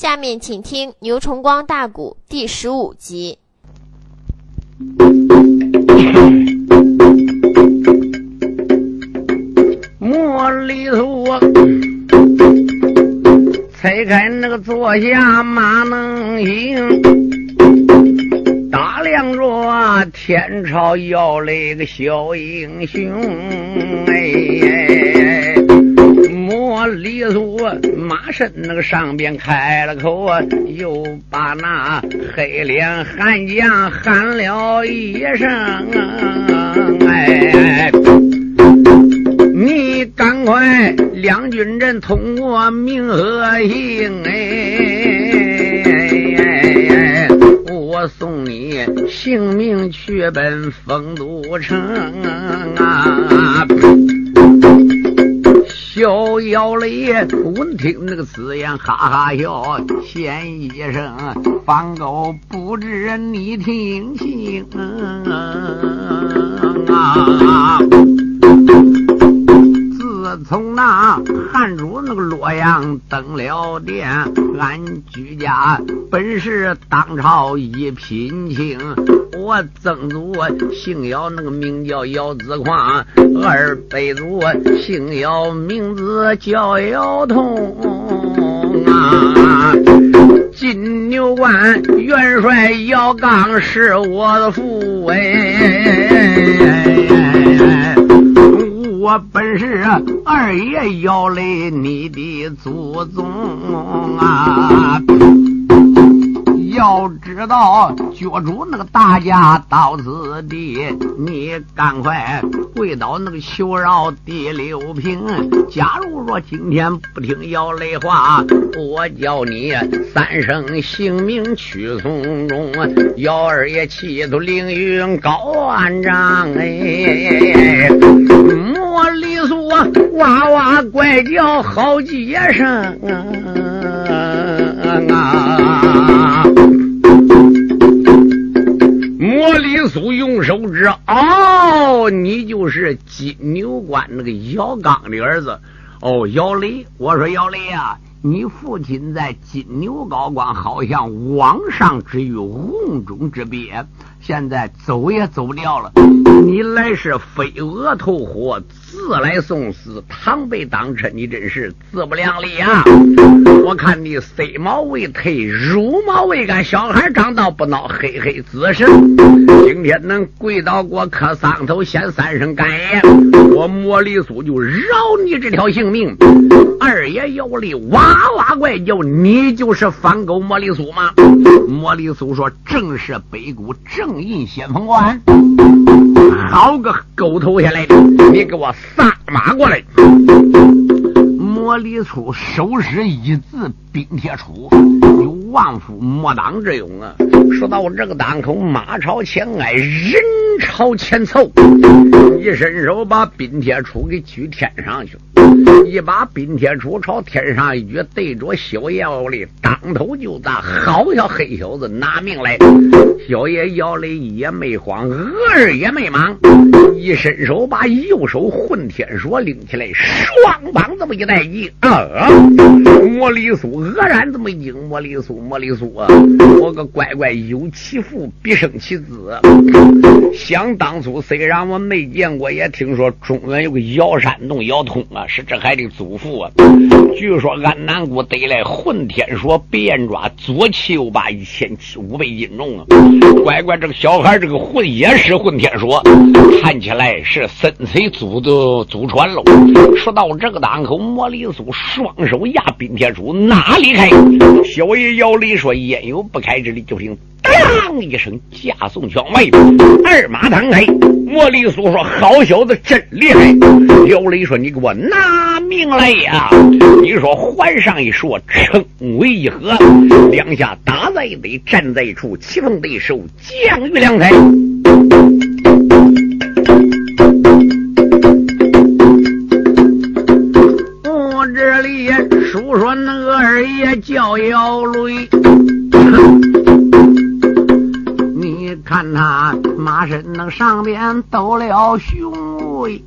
下面请听《牛崇光大鼓》第十五集。茉莉树，拆开那个坐下马能行，打量着天朝要来个小英雄，哎，茉莉树马身那个上边开了口啊，又把那黑脸汉将喊了一声，哎。你赶快，两军阵通过名和姓哎，我送你性命去奔丰都城啊！逍遥里闻听那个此言，哈哈笑，先一声方狗不知你听清啊！自从那汉主那个洛阳登了殿，俺居家本是当朝一品卿。我曾祖姓姚，那个名叫姚子矿；二辈祖姓姚，名字叫姚通啊。金牛关元帅姚刚是我的父哎。我本是二爷要来你的祖宗啊！要知道角逐那个大家到此地，你赶快跪倒那个求饶第六平。假如说今天不听姚雷话，我叫你三生性命去从中。姚二爷气度凌云高万丈哎，茉莉树哇哇怪叫好几声啊！茉莉苏用手指，哦，你就是金牛关那个姚刚的儿子，哦，姚雷。我说姚雷呀，你父亲在金牛高官，好像网上之于瓮中之鳖，现在走也走不掉了。你来是飞蛾投火。自来送死，倘被当真，你真是自不量力啊！我看你飞毛未退，乳毛未干，小孩长到不孬，嘿嘿子神，今天能跪倒给我磕丧头，先三声感言，我莫里苏就饶你这条性命。二爷有力哇哇怪叫，你就是反狗莫里苏吗？莫里苏说：“正是北谷正印先锋官。”好个狗头下来的，你给我撒马过来！莫里粗手使一字冰铁杵，有万夫莫挡之勇啊！说到这个当口，马超前来，人朝前凑，一伸手把冰铁杵给举天上去一把冰铁杵朝天上一举，对着小爷姚雷当头就砸。好小黑小子，拿命来！小爷姚雷也没慌，额儿也没忙，一伸手把右手混天锁拎起来，双膀这么一带一啊！莫里苏愕然这么一惊，莫里苏，莫里苏啊！我个乖乖，有其父必生其子。想当初，虽然我没见过，也听说中原有个姚山洞姚通啊，是这孩的祖父啊。据说安南谷得来混天锁，变抓左七右八，一千五百斤重啊！乖乖，这个小孩这个混也是混天锁，看起来是深水祖的祖传喽。说到这个档口，莫里苏双手压冰铁杵，哪里开？小爷姚雷说：“焉有不开之理？”就听。当一声，架送枪外，二马腾开。莫里苏说：“好小子，真厉害！”姚雷说：“你给我拿命来呀！”你说换上一说，称为一合，两下打在一站在一处，棋逢对手，将遇良才。我这里叔说那个二爷叫姚雷。看他马身那上边抖了雄威，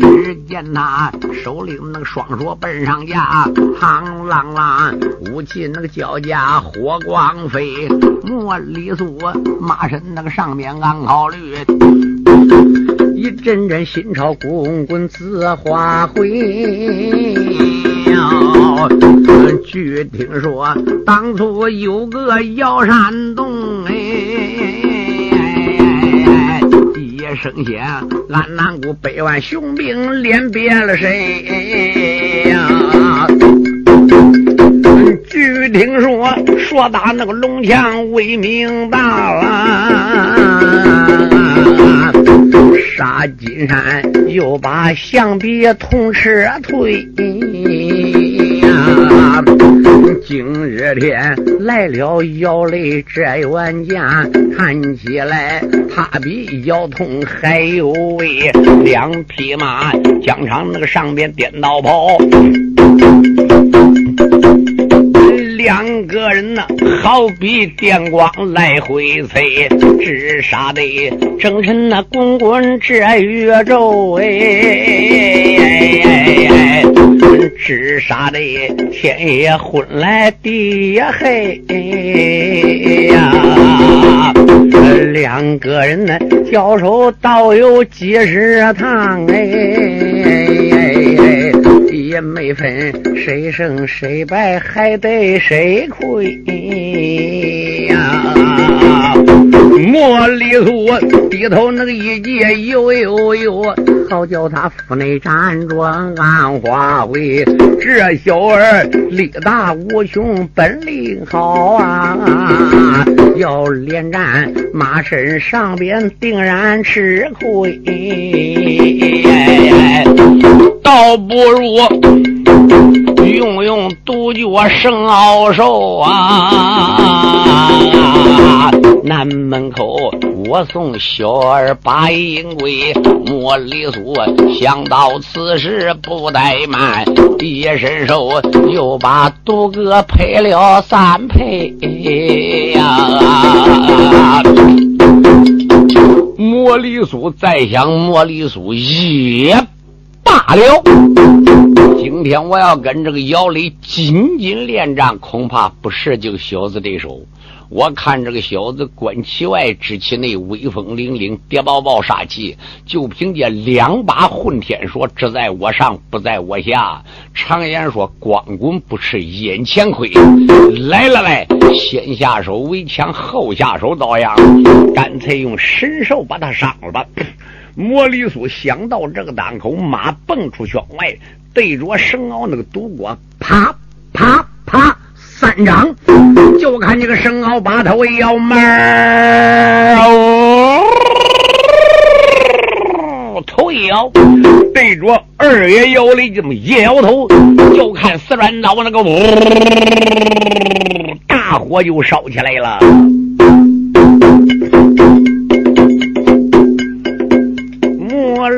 只见他手里那个双手奔上架，嘡啷啷，武器那个交加，火光飞。莫里苏马身那个上面暗考虑，一阵阵心潮滚滚自花回。据听说，当初有个姚山洞哎，一声响，俺南国百万雄兵连别了谁呀？据听说，说打那个龙墙威名大了，杀金山又把象鼻铜车推呀。今日天来了姚雷这员将，看起来他比姚通还有威，两匹马疆场那个上边颠倒跑。两个人呐，好比电光来回催，直杀的正是那滚滚这月昼哎，直杀的天也昏来地也黑呀。两个人呢，交手倒有几十趟哎。也没分谁胜谁败，还得谁亏呀！莫里苏低头那个一节呦呦呦，好叫他腹内辗转暗花回。这小儿力大无穷，本领好啊！要连战马身上边定然吃亏。倒不如用用独角圣奥兽啊！南门口我送小儿把银归，莫里苏想到此时不怠慢，一伸手又把独哥赔了三配呀！莫里苏再想莫里苏也。罢了，今天我要跟这个姚雷紧紧练战，恐怕不是这个小子对手。我看这个小子观其外，知其内，威风凛凛，跌抱抱杀气，就凭借两把混天锁，只在我上，不在我下。常言说，光棍不吃眼前亏。来了来，先下手为强，后下手遭殃，干脆用神手把他伤了吧。莫里苏想到这个当口，马蹦出圈外，对着神獒那个毒锅，啪啪三掌，就看这个生蚝把头一摇门头一摇，对着二爷腰里这么一摇头，就看四转刀那个呜，大火就烧起来了。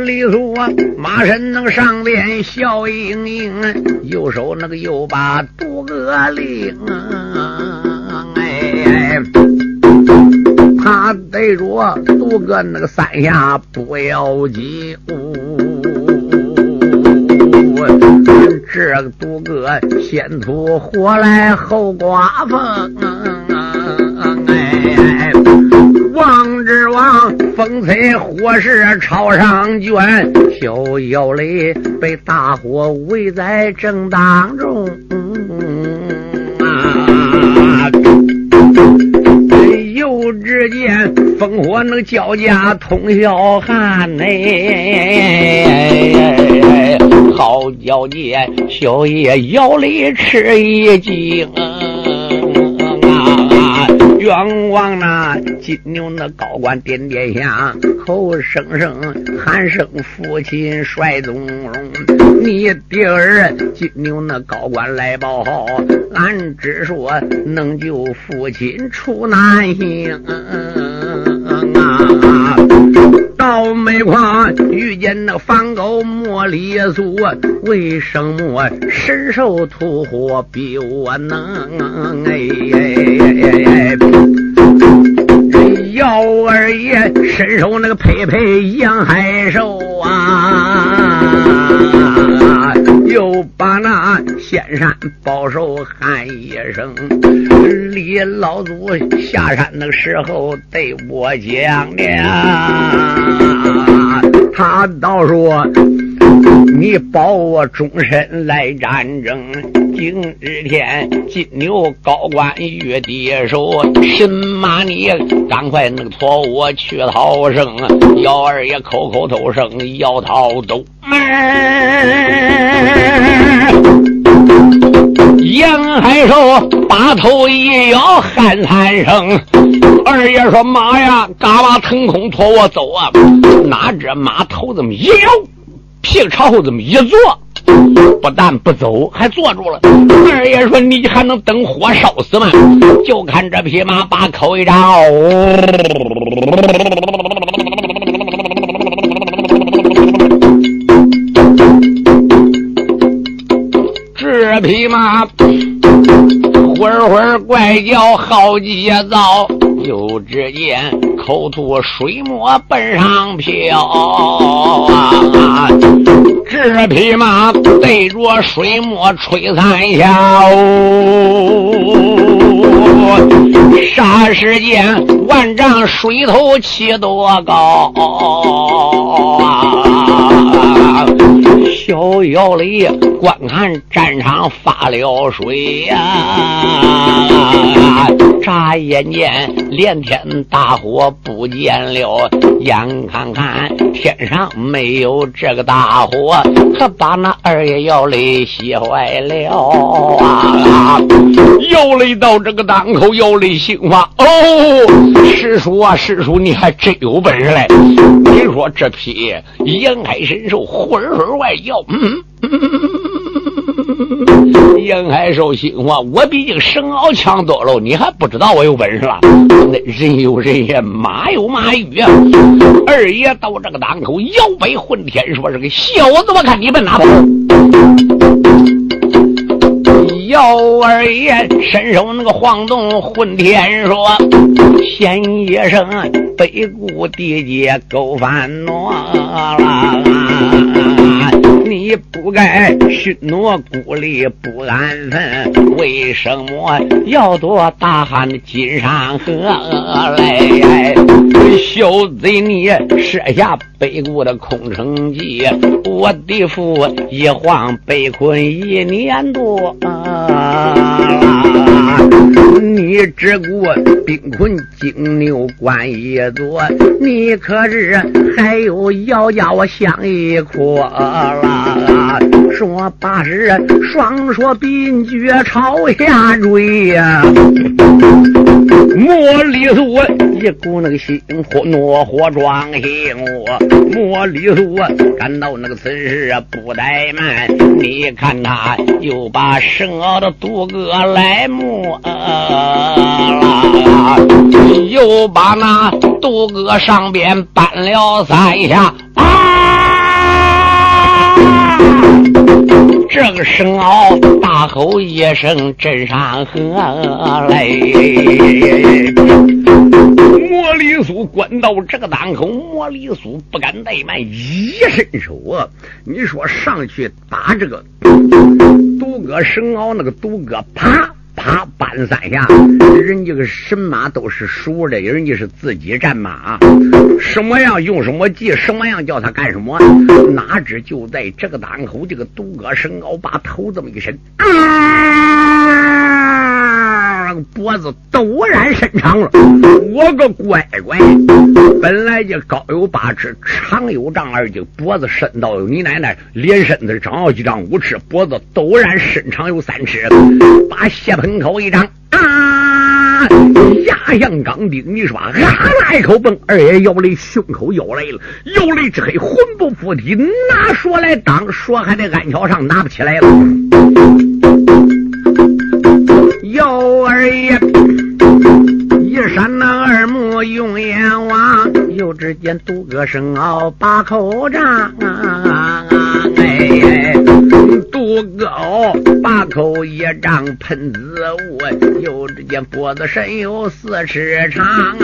莫里苏马身那个上边笑盈盈，右手那个又把独个令，哎，他对着杜哥那个三下不要紧，这个独个先吐火来后刮风，啊。王之王，风吹火势朝上卷，小妖雷被大火围在正当中啊！又只见烽火那个交加通霄汉哎，好叫见小爷姚雷吃一惊。冤枉那金牛那高官点点香，口声声喊声父亲帅宗荣。你第二金牛那高官来报好，俺只说能救父亲出难行！倒霉狂遇见那方狗莫里祖，为什么伸手吐火比我能？哎哎哎！姚二爷伸手那个配配杨海寿啊，就把那仙山保守喊一声。李老祖下山的时候对我讲的，他倒说。你保我终身来战争，今日天金牛高官玉帝手，神马你赶快那个托我去逃生，姚二爷口口头声要逃走。杨海寿把头一摇，喊三声。二爷说：“马呀，嘎巴腾空托我走啊！”哪知马头怎么一摇。屁股朝后这么一坐，不但不走，还坐住了。二爷说：“你还能等火烧死吗？”就看这匹马把口一张，这匹马会会怪叫好几遭，就只见。口吐水墨奔上飘啊！这匹马对着水墨吹三下哦，霎时间万丈水头起多高！小妖里观看战场发了水呀！眨眼间连天大火。不见了，眼看看天上没有这个大火，可把那二爷姚雷气坏了啊！姚雷到这个当口，姚雷心话：哦，师叔啊，师叔，你还真有本事嘞！你说这匹阳海神兽浑身外叫，嗯。杨海寿心话：我毕竟神鳌强多了，你还不知道我有本事了？那人有人言，马有马语啊！二爷到这个当口，摇摆混天，说：“这个小子，我看你们哪跑？”姚二爷伸手那个晃动混天，说：“先一声北固地界勾翻挪了。”你不该许诺孤立不安分，为什么要夺大汉的金山河来？小贼，你设下北国的空城计，我的父一晃被困一年多。你只顾兵困金牛关一座，你可是还有妖家我相一阔啦？说八十双说并举朝下追呀，莫里素一股那个心火怒火撞心我，莫里素感到那个此事不怠慢，你看他又把生奥的杜哥来摸。啦，又把那杜哥上边搬了三下，啊！这个声嗷大吼一声，震山河来。莫里苏关到这个当口，莫里苏不敢怠慢，一伸手啊！你说上去打这个杜哥声嗷，那个杜哥啪！啪，搬三下，人家个神马都是熟的，人家是自己战马，什么样用什么计，什么样叫他干什么，哪知就在这个档口，这个独歌神鳌把头这么一伸，啊，脖子陡然伸长了，我个乖乖，本来就高有八尺，长有丈二斤，脖子伸到你奶奶连身子长有几丈五尺，脖子陡然伸长有三尺，把血盆。口一张啊，牙像钢钉。你说啊啦一口崩，二爷姚雷胸口咬来了，姚雷之黑，魂不附体，拿说来当，说还得安桥上拿不起来了。姚二爷一闪那二目用眼望，又只见独个声傲把口张。哎，独高八口一丈喷紫雾，又只见脖子身有四尺长啊！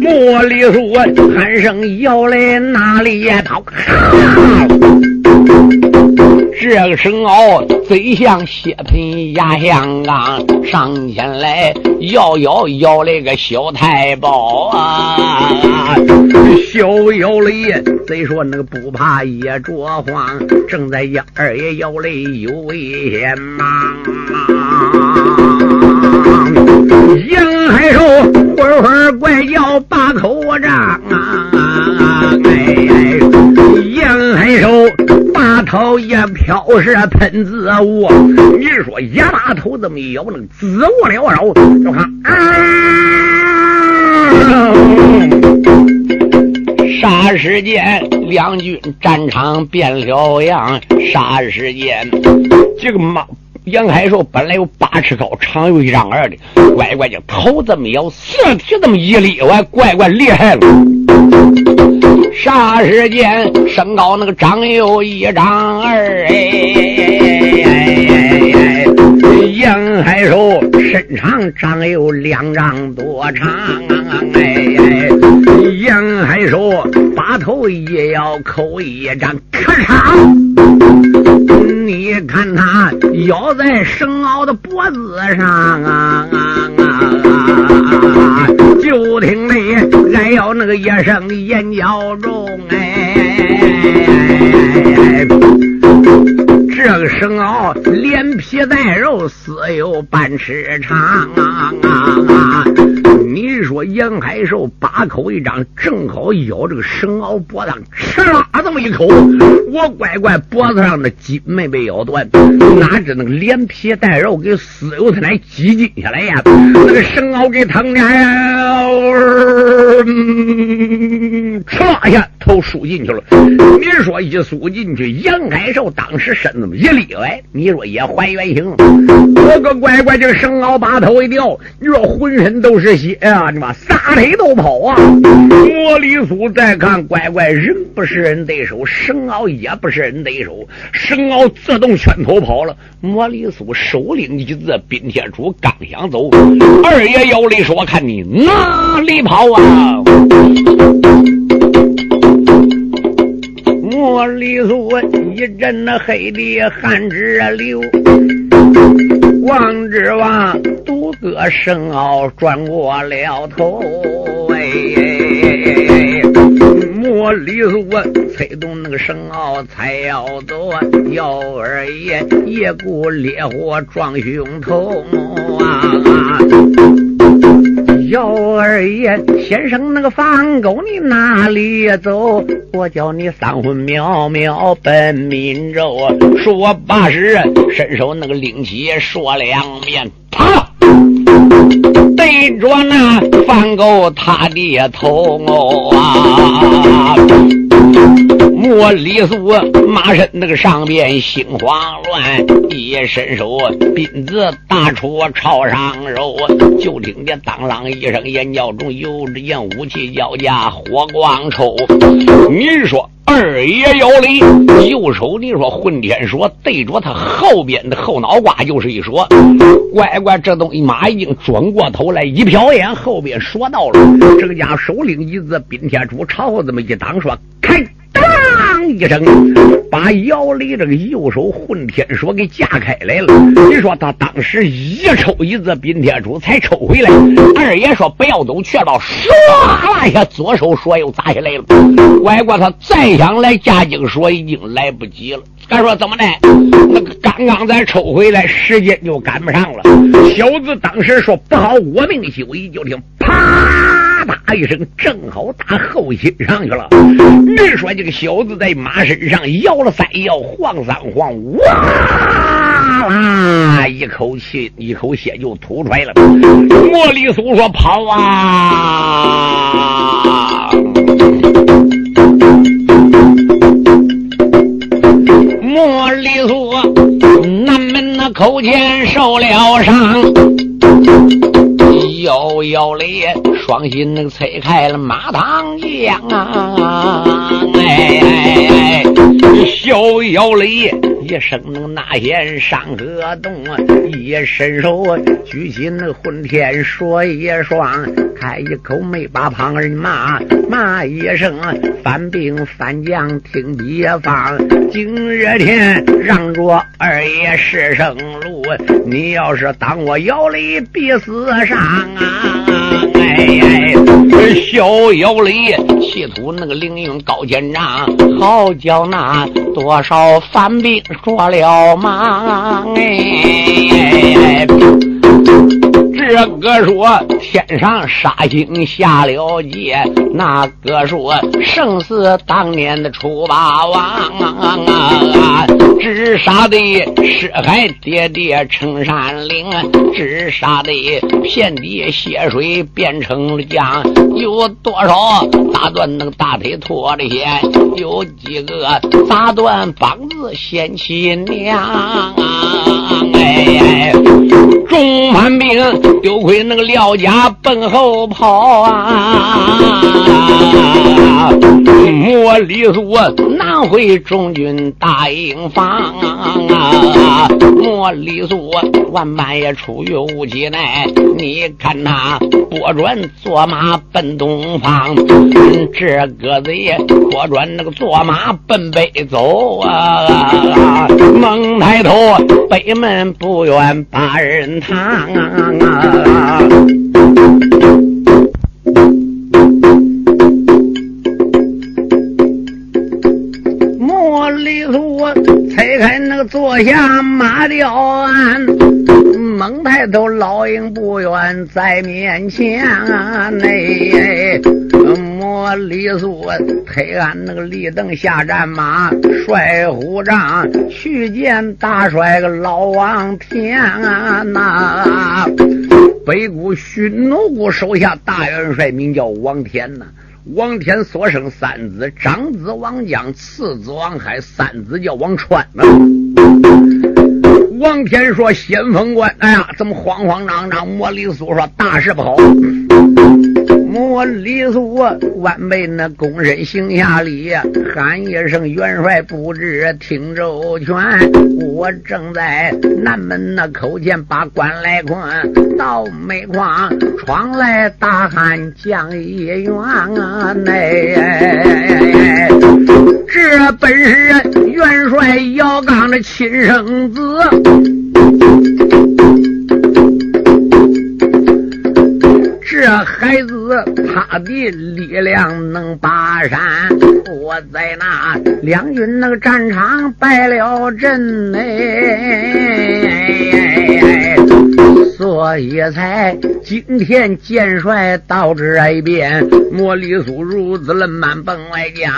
莫里苏喊声要来哪里逃？这个神鳌嘴向血盆压向钢，上前来摇摇摇那个小太保啊！小妖雷贼说那个不怕也着慌，正在压二爷摇雷有危险吗？杨海寿会会怪叫把口张啊！哎，杨海寿。大头一飘是喷子雾，你说一大头这么一摇，那个紫雾缭绕，就看啊！霎时间，两军战场变了样。霎时间，这个马杨海寿本来有八尺高，长有一丈二的，乖乖就头这么摇，四体这么一立，我乖乖厉害了。霎时间，身高那个长有一丈二哎，杨海寿身长长有两丈多长哎，杨海寿把头也要扣一张，咔嚓。你看他咬在生獒的脖子上啊啊啊！就听那俺要那个一声眼角中哎，这个生蚝连皮带肉，死有半尺长啊啊！你说杨海寿八口一张，正好咬这个生鳌脖子上，吃啦这么一口，我乖乖脖子上的筋没被咬断，哪知那个连皮带肉给撕有他那几斤下来呀？那个生鳌给疼的，哧啦一下头输进去了。你说一输进去，杨海寿当时身子一立歪，你说也还原形。我个乖乖，这个生鳌把头一掉，你说浑身都是血。哎呀，你妈撒腿都跑啊！莫里苏再看，乖乖，人不是人对手，神鳌也不是人对手，神鳌自动圈头跑了。莫里苏首领一字，冰天柱刚想走，二爷姚雷说：“看你哪里跑啊！”莫里苏一阵那黑的汗直流。王之王个生鳌转过了头，哎，莫里苏催动那个生鳌才要走，啊！幺二爷一股烈火撞胸头啊！幺二爷，先生那个房沟你哪里走？我叫你三魂渺渺奔闽州。说罢时，伸手那个拎起说两面，啪，对着那房沟他的头啊！莫里苏马身那个上边心慌乱，一伸手鞭子打出朝上肉，就听见当啷一声，眼角中有只眼武器交加，火光抽。你说二爷有理，右手你说混天说对着他后边的后脑瓜就是一说，乖乖这东西马已经转过头来一瞟眼，后边说到了，这个家首领一字宾天柱朝后这么一挡，说开。一声，把姚雷这个右手混天锁给架开来了。你说他当时一抽一字冰天柱才抽回来。二爷说不要走，却到唰一下，左手锁又砸下来了。外国他再想来架紧锁，已经来不及了。他说怎么的？那个刚刚再抽回来，时间就赶不上了。小子当时说不好，我命休矣。就听啪啪嗒一声，正好打后心上去了。你说这个小子在马身上摇了三摇，晃三晃，哇啦，一口气一口血就吐出来了。莫里苏说跑啊！莫里苏南门那口前受了伤，摇摇嘞，双膝那个催开了马唐江啊！哎哎哎，小摇嘞，一声那个呐喊山河动，一伸手举起那混天说一双，开一口没把旁人骂，骂一声反兵反将听别方，今日天让着二爷是生路，你要是当我姚雷必死上啊！哎，小姚雷企图那个凌云高见长，好叫那多少反兵着了忙哎。这个说天上杀星下了界，那个说生死当年的楚霸王啊，只杀的尸骸跌跌成山岭，只杀的遍地血水变成了浆，有多少打断那个大腿脱了线，有几个砸断膀子献亲娘啊！哎，众叛兵。丢盔那个廖家奔后跑啊！莫里苏难回中军大营房啊！莫里苏万般也出于无计奈，你看他拨转坐马奔东方，这个子也拨转那个坐马奔北走啊！猛抬头，北门不远八人堂啊！莫里苏拆开那个坐下马吊鞍，猛抬头，老鹰不远在面前。内莫里苏推俺那个立等下战马，帅虎杖去见大帅个老王天啊！北谷匈奴国手下大元帅名叫王天呐，王天所生三子，长子王江，次子王海，三子叫王川呐。王天说：“先锋官，哎呀，怎么慌慌张张？”莫里苏说：“大事不好。”莫里苏万辈那躬身行下礼，喊一声元帅不知听周全。我正在南门那口前把关来困，到煤矿闯来大汉将一员啊！哎，这本是元帅姚刚的亲生子。这孩子他的力量能拔山，我在那两军那个战场败了阵哎，所以才今天剑帅到这一边，莫里苏如此冷慢奔外将，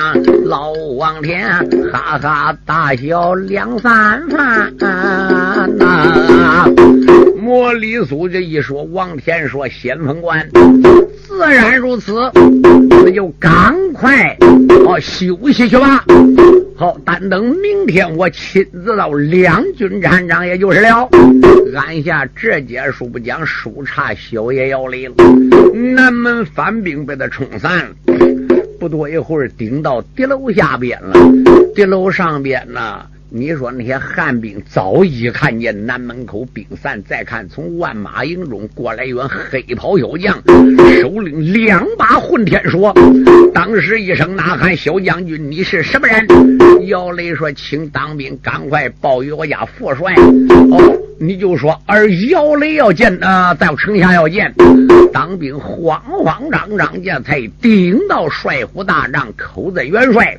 老王天哈哈大笑两三番呐。莫里苏这一说，王天说：“先锋官，自然如此，那就赶快哦休息去吧。好，但等明天我亲自到两军战场，也就是了。按下这节书不讲，书查宵夜要来了。南门反兵被他冲散，不多一会儿，顶到敌楼下边了。敌楼上边呢？”你说那些汉兵早已看见南门口兵散，再看从万马营中过来一员黑袍小将，手拎两把混天锁。当时一声呐喊：“小将军，你是什么人？”姚雷说：“请当兵，赶快报与我家父帅。”哦。你就说，而姚雷要见啊，在城下要见当兵，慌慌张张这才顶到帅府大帐，口在元帅。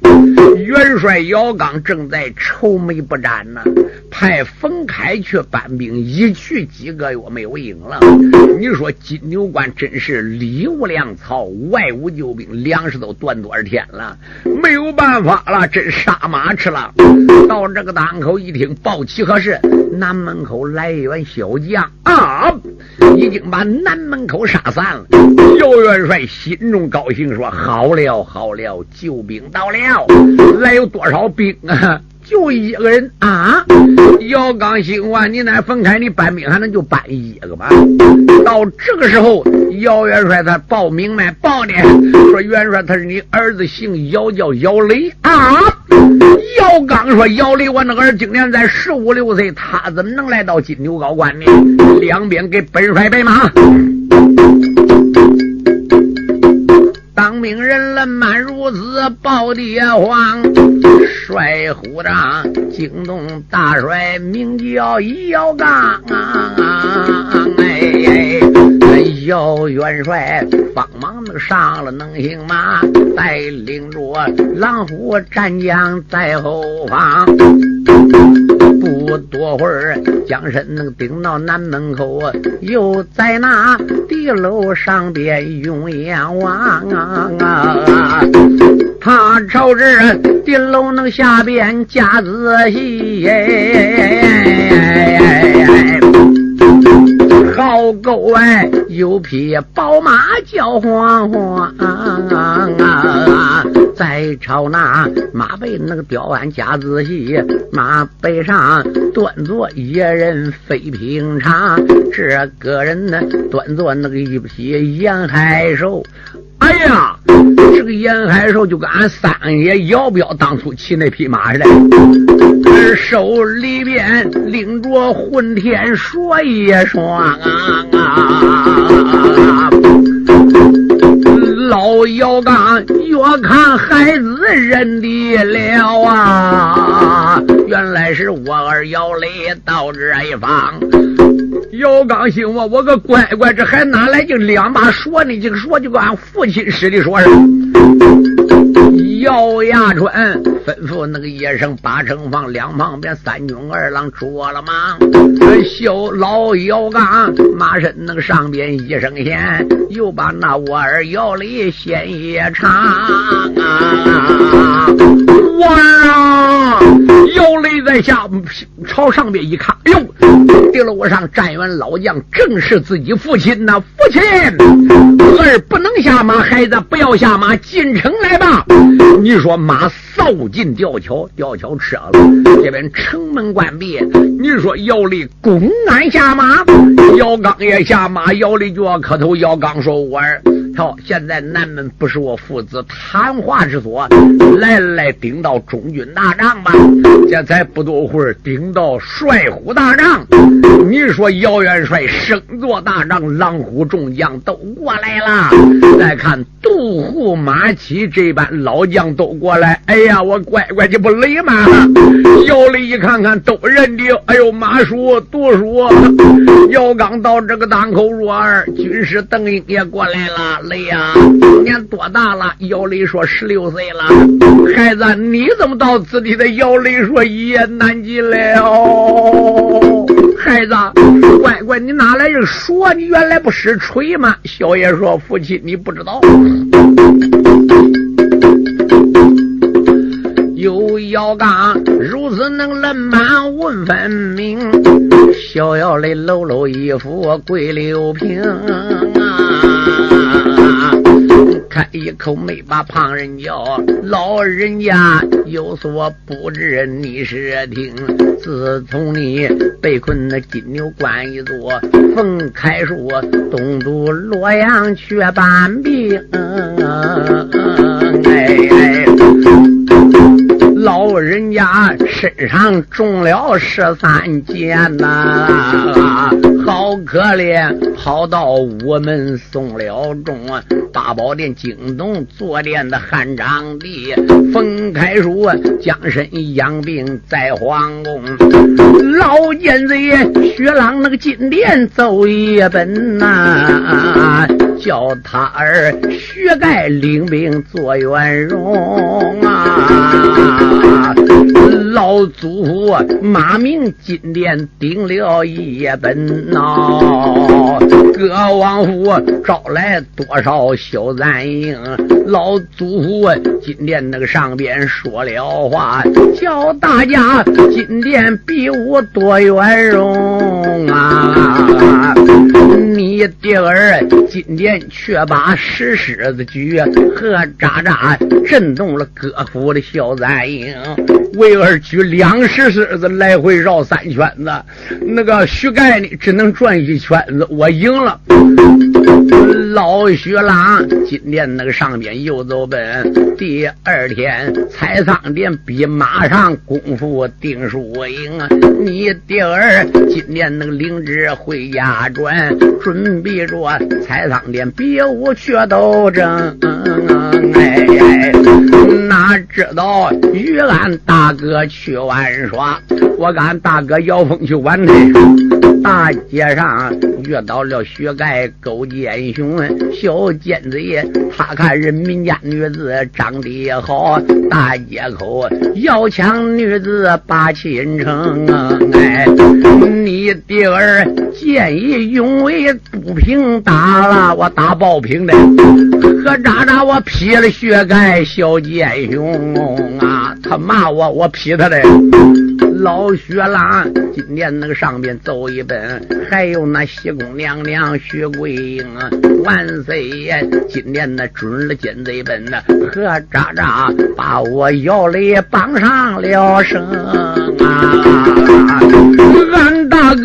元帅姚刚正在愁眉不展呢，派冯开去搬兵，一去几个月没有影了。你说金牛关真是里无粮草，外无救兵，粮食都断多少天了？没有办法了，真杀马吃了。到这个档口一听，报齐何事？南门口。来一员小将啊，已经把南门口杀散了。姚元帅心中高兴，说：“好了好了，救兵到了。来有多少兵啊？就一个人啊。”姚刚心话：“你那分开，你搬兵还能就搬一个吗？”到这个时候，姚元帅他报明白，报呢，说元帅他是你儿子，姓姚，叫姚雷啊。姚刚说：“姚离，我那个儿今年才十五六岁，他怎么能来到金牛高关呢？”两边给本帅备马。当兵人冷满如此报爹皇，帅虎帐惊动大帅，名叫姚刚。哎，姚元帅帮忙的上了能行马，带领着狼虎战将在后方。不多会儿，将身能顶到南门口，又在那地楼上边用眼望啊！他朝着地楼能下边加仔细，好狗哎，有匹宝马叫黄黄啊！再朝那马背那个雕鞍加仔细，马背上端坐一人非平常，这个人呢端坐那个一匹沿海兽。哎呀，这个沿海兽就跟俺三爷姚彪当初骑那匹马似的，手里边拎着混天说一双啊。老姚刚越看孩子认得了啊，原来是我儿姚雷到这一方。姚刚心我：我个乖乖，这还哪来就两把说呢？就说就跟俺父亲似的说是。姚亚春吩咐那个野生八成房两旁边三军二郎捉了吗？小老姚刚马身那个上边一声先，又把那我儿姚里先一唱啊！我啊，姚雷在下朝上边一看，哎呦，地楼上站员老将正是自己父亲呐！父亲，儿不能下马，孩子不要下马，进城来吧。你说马扫进吊桥，吊桥撤了，这边城门关闭。你说姚立公安下马，姚刚也下马，姚立就要磕头。姚刚说：“我儿，瞧，现在南门不是我父子谈话之所，来来，顶到中军大帐吧。这才不多会儿，顶到帅虎大帐。你说姚元帅升座大帐，狼虎众将都过来了。再看杜虎马骑这般老将。”都过来！哎呀，我乖乖就不累吗？姚里一看看都认得。哎呦，马叔、杜叔，姚刚到这个当口入儿，军师邓英也过来了。雷呀，今年多大了？姚里说十六岁了。孩子，你怎么到此地的？姚里说一言难尽了。孩子，乖乖，你哪来这说？你原来不识锤吗？小爷说，父亲，你不知道。有姚刚如此能冷满问分明，逍遥的搂搂衣服跪六平！开一口没把旁人叫，老人家有所不知，你是听。自从你被困那金牛关一座，冯开树东渡洛阳去办兵，哎。老人家身上中了十三箭呐，好可怜，跑到午门送了终。八宝殿惊动坐殿的汉章帝，冯开书将身养病在皇宫。老奸贼薛朗那个金殿奏一本呐，叫他儿薛盖领兵做元荣啊。老祖父马明金殿顶了一本呐，各王府招来多少小赞营？老祖父金殿那个上边说了话，叫大家金殿比武多圆融啊！你爹儿今天却把石狮子举和渣渣震动了各府的小赞营。为儿举两石狮子来回绕三圈子，那个徐盖呢只能转一圈子，我赢了。老徐郎今天那个上边又走奔，第二天采桑店比马上功夫定输赢！你弟儿今年那个领旨回家转，准备着采桑店别无去斗争。哎，哪知道与俺大哥去玩耍，我跟俺大哥姚峰去玩的，大街上遇到了薛盖勾践雄，小尖嘴，他看人民家女子长得也好，大街口要抢女子把亲成。哎，你弟儿见义勇为不平打了，我打爆平的，何渣渣我劈了薛盖小奸雄啊！他骂我，我劈他的。老薛郎今年那个上边走一本，还有那西宫娘娘薛桂英，万岁爷今年那准了奸贼本呐，何渣渣把我姚雷绑上了绳啊！俺大哥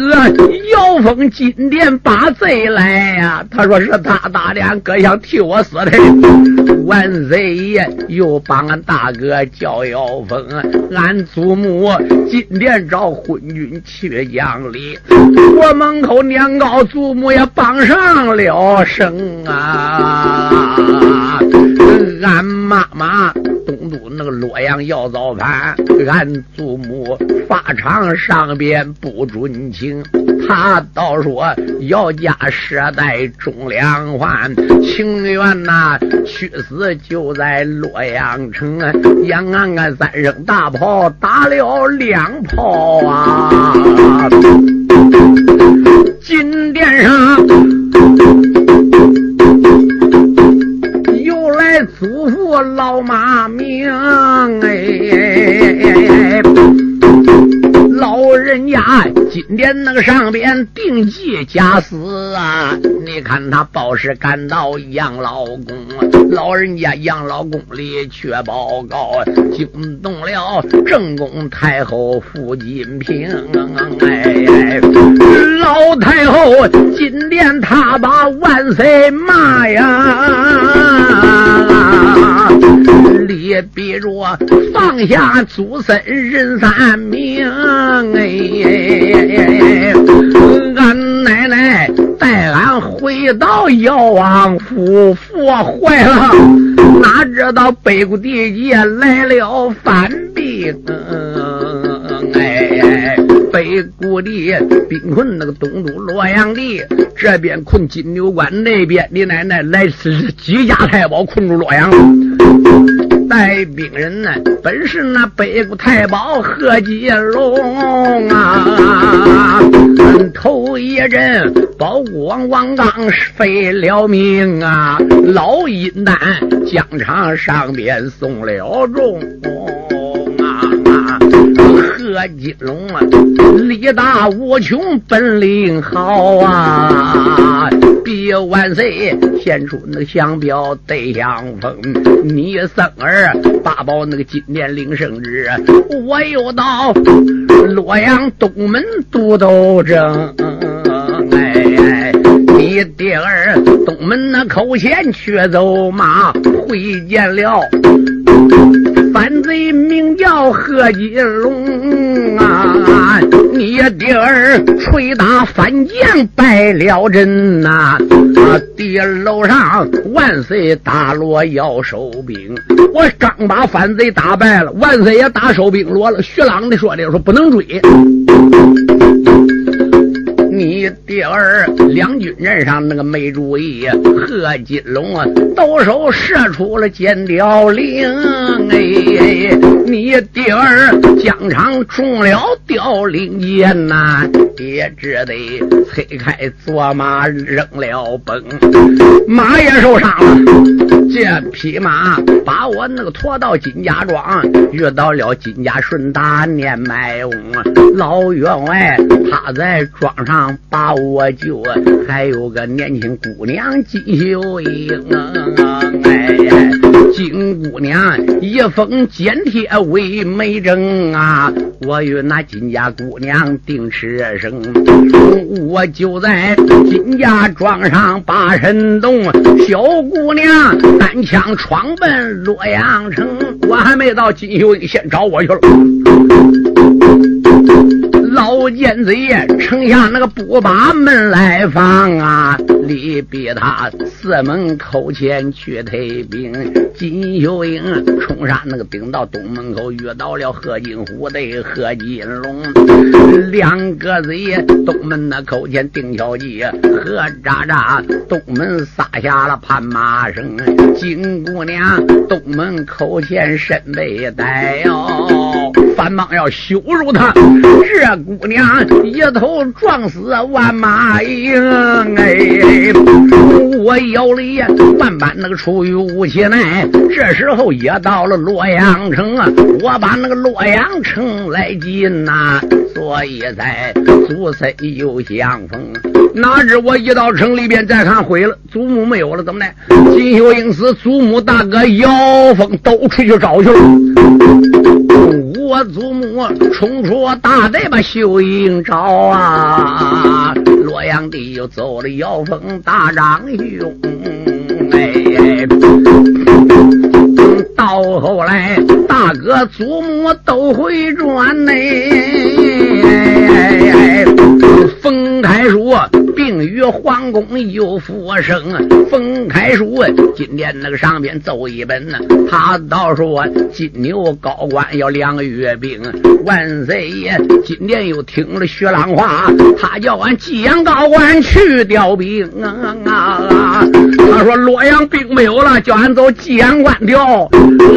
姚峰今年把贼来呀，他说是他打的，俺哥想替我死的。万岁爷又帮俺大哥叫妖风，俺祖母今天找昏君去讲理，我门口年糕祖母也帮上了声啊！俺妈妈。东都那个洛阳要造反，俺祖母法场上边不准请，他倒说姚家世代忠良汉，情愿呐去死就在洛阳城。杨安安三声大炮打了两炮啊，金殿上。祖父老马命哎。人家今天那个上边定计假死啊！你看他报事赶到杨老公，老人家杨老公里却报告惊动了正宫太后傅金平。哎，老太后今天他把万岁骂呀！你比着放下祖孙人三命，哎，俺奶奶带俺回到姚王府，佛坏了，哪知道北国地界来了反兵，哎，北国的兵困那个东都洛阳的，这边困金牛关，那边你奶奶来是几家太保困住洛阳。带兵人呢，本是那北国太保贺继龙啊。头一阵保国王王刚废了命啊，老阴丹疆场上边送了重。贺金龙啊，力大无穷，本领好啊。比万岁献出那个降表对相封，你生儿八宝那个金殿领圣旨，我又到洛阳东门督斗争。哎，你爹儿东门那口前却走马，会见了。贼名叫何金龙啊！你爹儿捶打反将败了阵呐！啊，地楼上万岁打锣要收兵，我刚把反贼打败了，万岁也打收兵落了。徐朗的说的说不能追。第二两军阵上那个没注意，贺金龙啊，抖手射出了尖雕翎。哎，你第二疆场中了雕翎箭呐，也只得催开坐马扔了崩，马也受伤了。这匹马把我那个驮到金家庄，遇到了金家顺达年迈翁，老员外他在庄上。把我救啊！还有个年轻姑娘金秀英，哎，金姑娘一封简帖为媒证啊，我与那金家姑娘定此生，我就在金家庄上把身动，小姑娘单枪闯奔洛阳城，我还没到金秀英先找我去了。奸贼城下那个不把门来放啊！离逼他四门口前去退兵。金秀英冲上那个兵到东门口，遇到了何金虎的何金龙两个贼。东门那口前定桥计，何渣渣东门撒下了盘马声。金姑娘东门口前身被逮哟。反忙要羞辱他，这姑娘一头撞死万马营。哎，我腰里万般那个出于无其奈。这时候也到了洛阳城啊，我把那个洛阳城来进呐，所以在祖孙又相逢。哪知我一到城里边，再看毁了，祖母没有了，怎么的？金秀英死，祖母大哥姚峰都出去找去了。我祖母冲出大寨把秀英找啊，洛阳地又走了妖风大长兄，哎，到后来大哥祖母都会转呢。冯开说并与皇宫又复生，冯开书今天那个上边奏一本呢，他倒说金牛高官要两个月兵，万岁爷今天又听了薛浪话，他叫俺济阳高官去调兵啊！他说洛阳兵没有了，叫俺走济阳关调，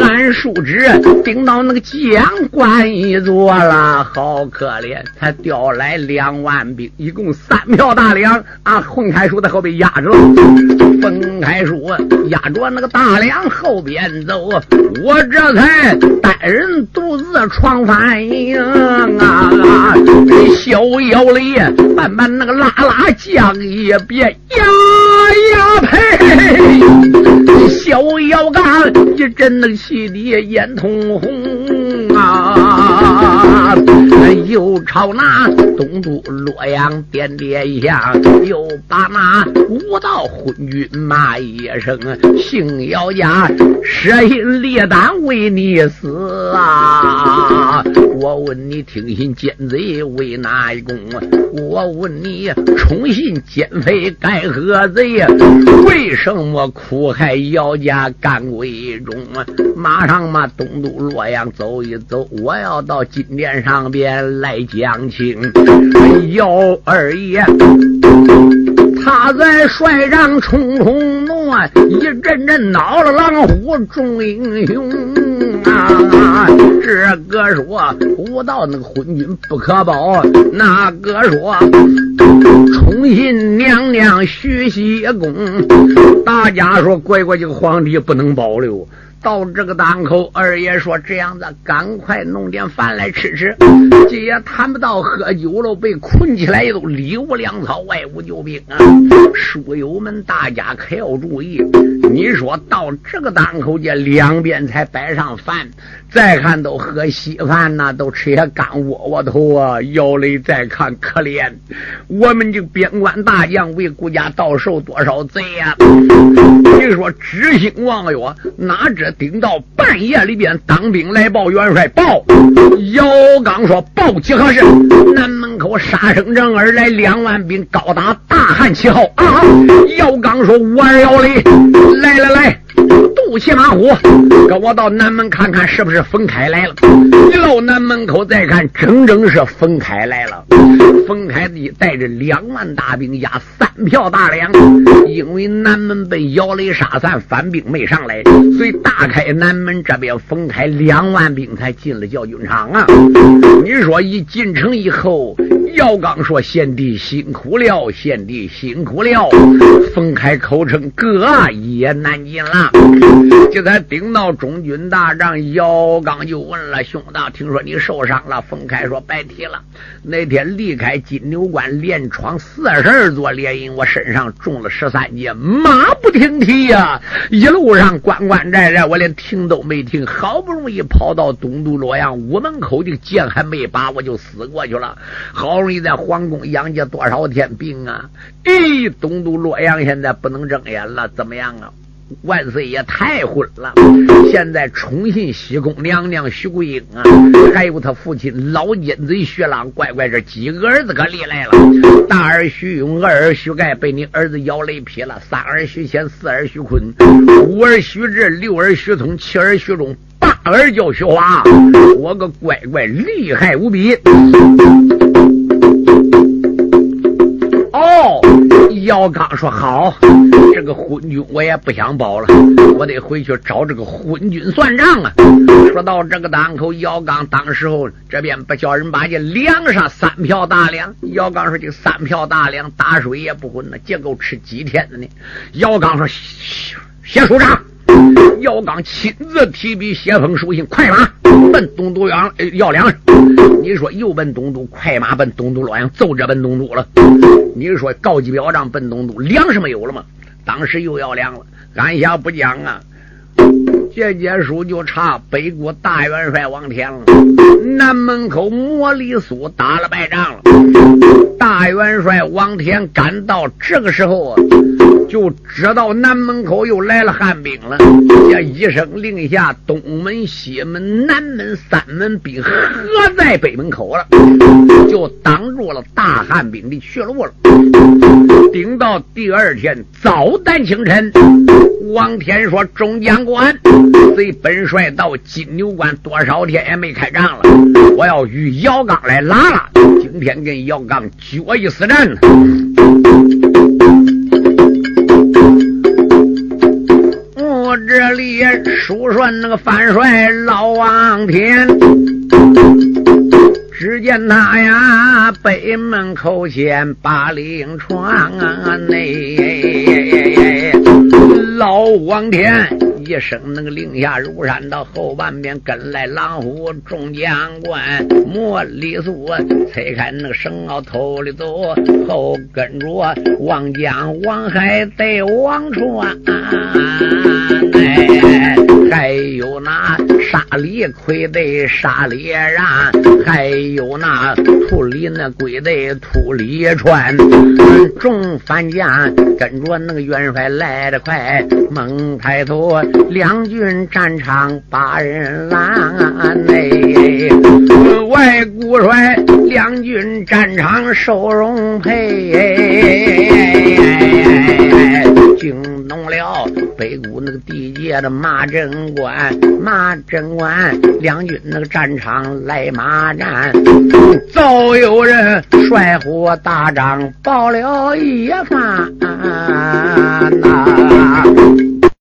俺叔侄顶到那个济阳关一座了，好可怜，才调来两万兵。一共三票大梁啊！混开叔在后边压着了，冯开叔压着那个大梁后边走，我这才带人独自闯翻营啊！小腰里慢慢那个拉拉将一别呀哎呀，呸，这小妖干，这真能气的眼通红。啊！又朝那东都洛阳。点点香，又把那五道昏君骂一声，姓姚家舍心裂胆为你死啊！我问你，听信奸贼为哪一功？我问你，宠信奸妃该何罪？为什么苦害姚家干闺中？马上嘛，东都洛阳走一走，我要到金殿上边来讲情。姚。二爷，他在帅帐冲冲怒，一阵阵恼了狼虎众英雄啊！这个说武道那个昏君不可保，那个说宠信娘娘徐熙公，大家说乖乖这个皇帝不能保留。到这个档口，二爷说：“这样子，赶快弄点饭来吃吃。这也谈不到喝酒了，被困起来都里无粮草，外无救兵啊！书友们，大家可要注意。你说到这个档口，这两边才摆上饭，再看都喝稀饭呐，都吃些干窝窝头啊！姚雷再看可怜，我们这边关大将为国家到受多少罪呀？你说知兴望远，哪知？”顶到半夜里边，当兵来报元帅报。姚刚说：“报几何事？”南门口杀声震耳，来两万兵，高打大汉旗号啊！姚刚说：“我姚雷，来来来。”肚骑马虎，跟我到南门看看，是不是冯开来了？一到南门口再看，整整是冯开来了。冯开带着两万大兵，压三票大梁。因为南门被姚雷杀散，反兵没上来，所以大开南门这边，冯开两万兵才进了教军场啊！你说一进城以后，姚刚说：“贤弟辛苦了，贤弟辛苦了。”冯开口称：“哥也难尽了。”就在顶到中军大帐，姚刚就问了：“兄弟，听说你受伤了？”冯开说：“白提了。那天离开金牛关，连闯四十二座连营，我身上中了十三箭，马不停蹄呀！一路上关关寨寨，我连停都没停。好不容易跑到东都洛阳屋门口，的箭还没拔，我就死过去了。好容易在皇宫养家多少天病啊！咦，东都洛阳现在不能睁眼了，怎么样啊？万岁爷太昏了，现在宠信西宫娘娘徐桂英啊，还有他父亲老奸贼薛朗，乖乖，这几个儿子可厉害了。大儿徐勇，二儿徐盖被你儿子姚雷劈了，三儿徐谦，四儿徐坤，五儿徐志，六儿徐聪，七儿徐忠，八儿叫徐华，我个乖乖厉害无比。姚刚说好，这个昏君我也不想保了，我得回去找这个昏君算账啊。说到这个档口，姚刚当时候这边不叫人把这粮上三票大粮。姚刚说这三票大粮打水也不混呢，结够吃几天的呢？姚刚说写书账。姚刚亲自提笔写封书信，快马奔东都阳要粮。你说又奔东都，快马奔东都洛阳，奏着奔东都了。你说告急表彰奔东都，粮食没有了吗？当时又要粮了。按下不讲啊，这节书就差北国大元帅王天了。南门口莫里苏打了败仗了。大元帅王天赶到这个时候啊。就知道南门口又来了汉兵了。这一声令下，东门、西门、南门三门兵合在北门口了，就挡住了大汉兵的去路了。顶到第二天早旦清晨，王天说：“中将官，随本帅到金牛关多少天也没开仗了，我要与姚刚来拉拉，今天跟姚刚决一死战。”我这里数算那个范帅老王天，只见他呀北门口前把令传内，老王天。一声那个令下如山，到后半边跟来狼虎众将官，莫里素拆开那个绳袄头里走，后跟着王江王海带王川，哎，还有那沙里魁的沙里然，还有那土里那鬼的土里川，众反将跟着那个元帅来得快，猛抬头。两军战场把人拦，内外顾帅两军战场受荣佩，哎动了北谷那个地界的马贞官，马贞官两军那个战场来马战，早有人率火大张报了一番呐。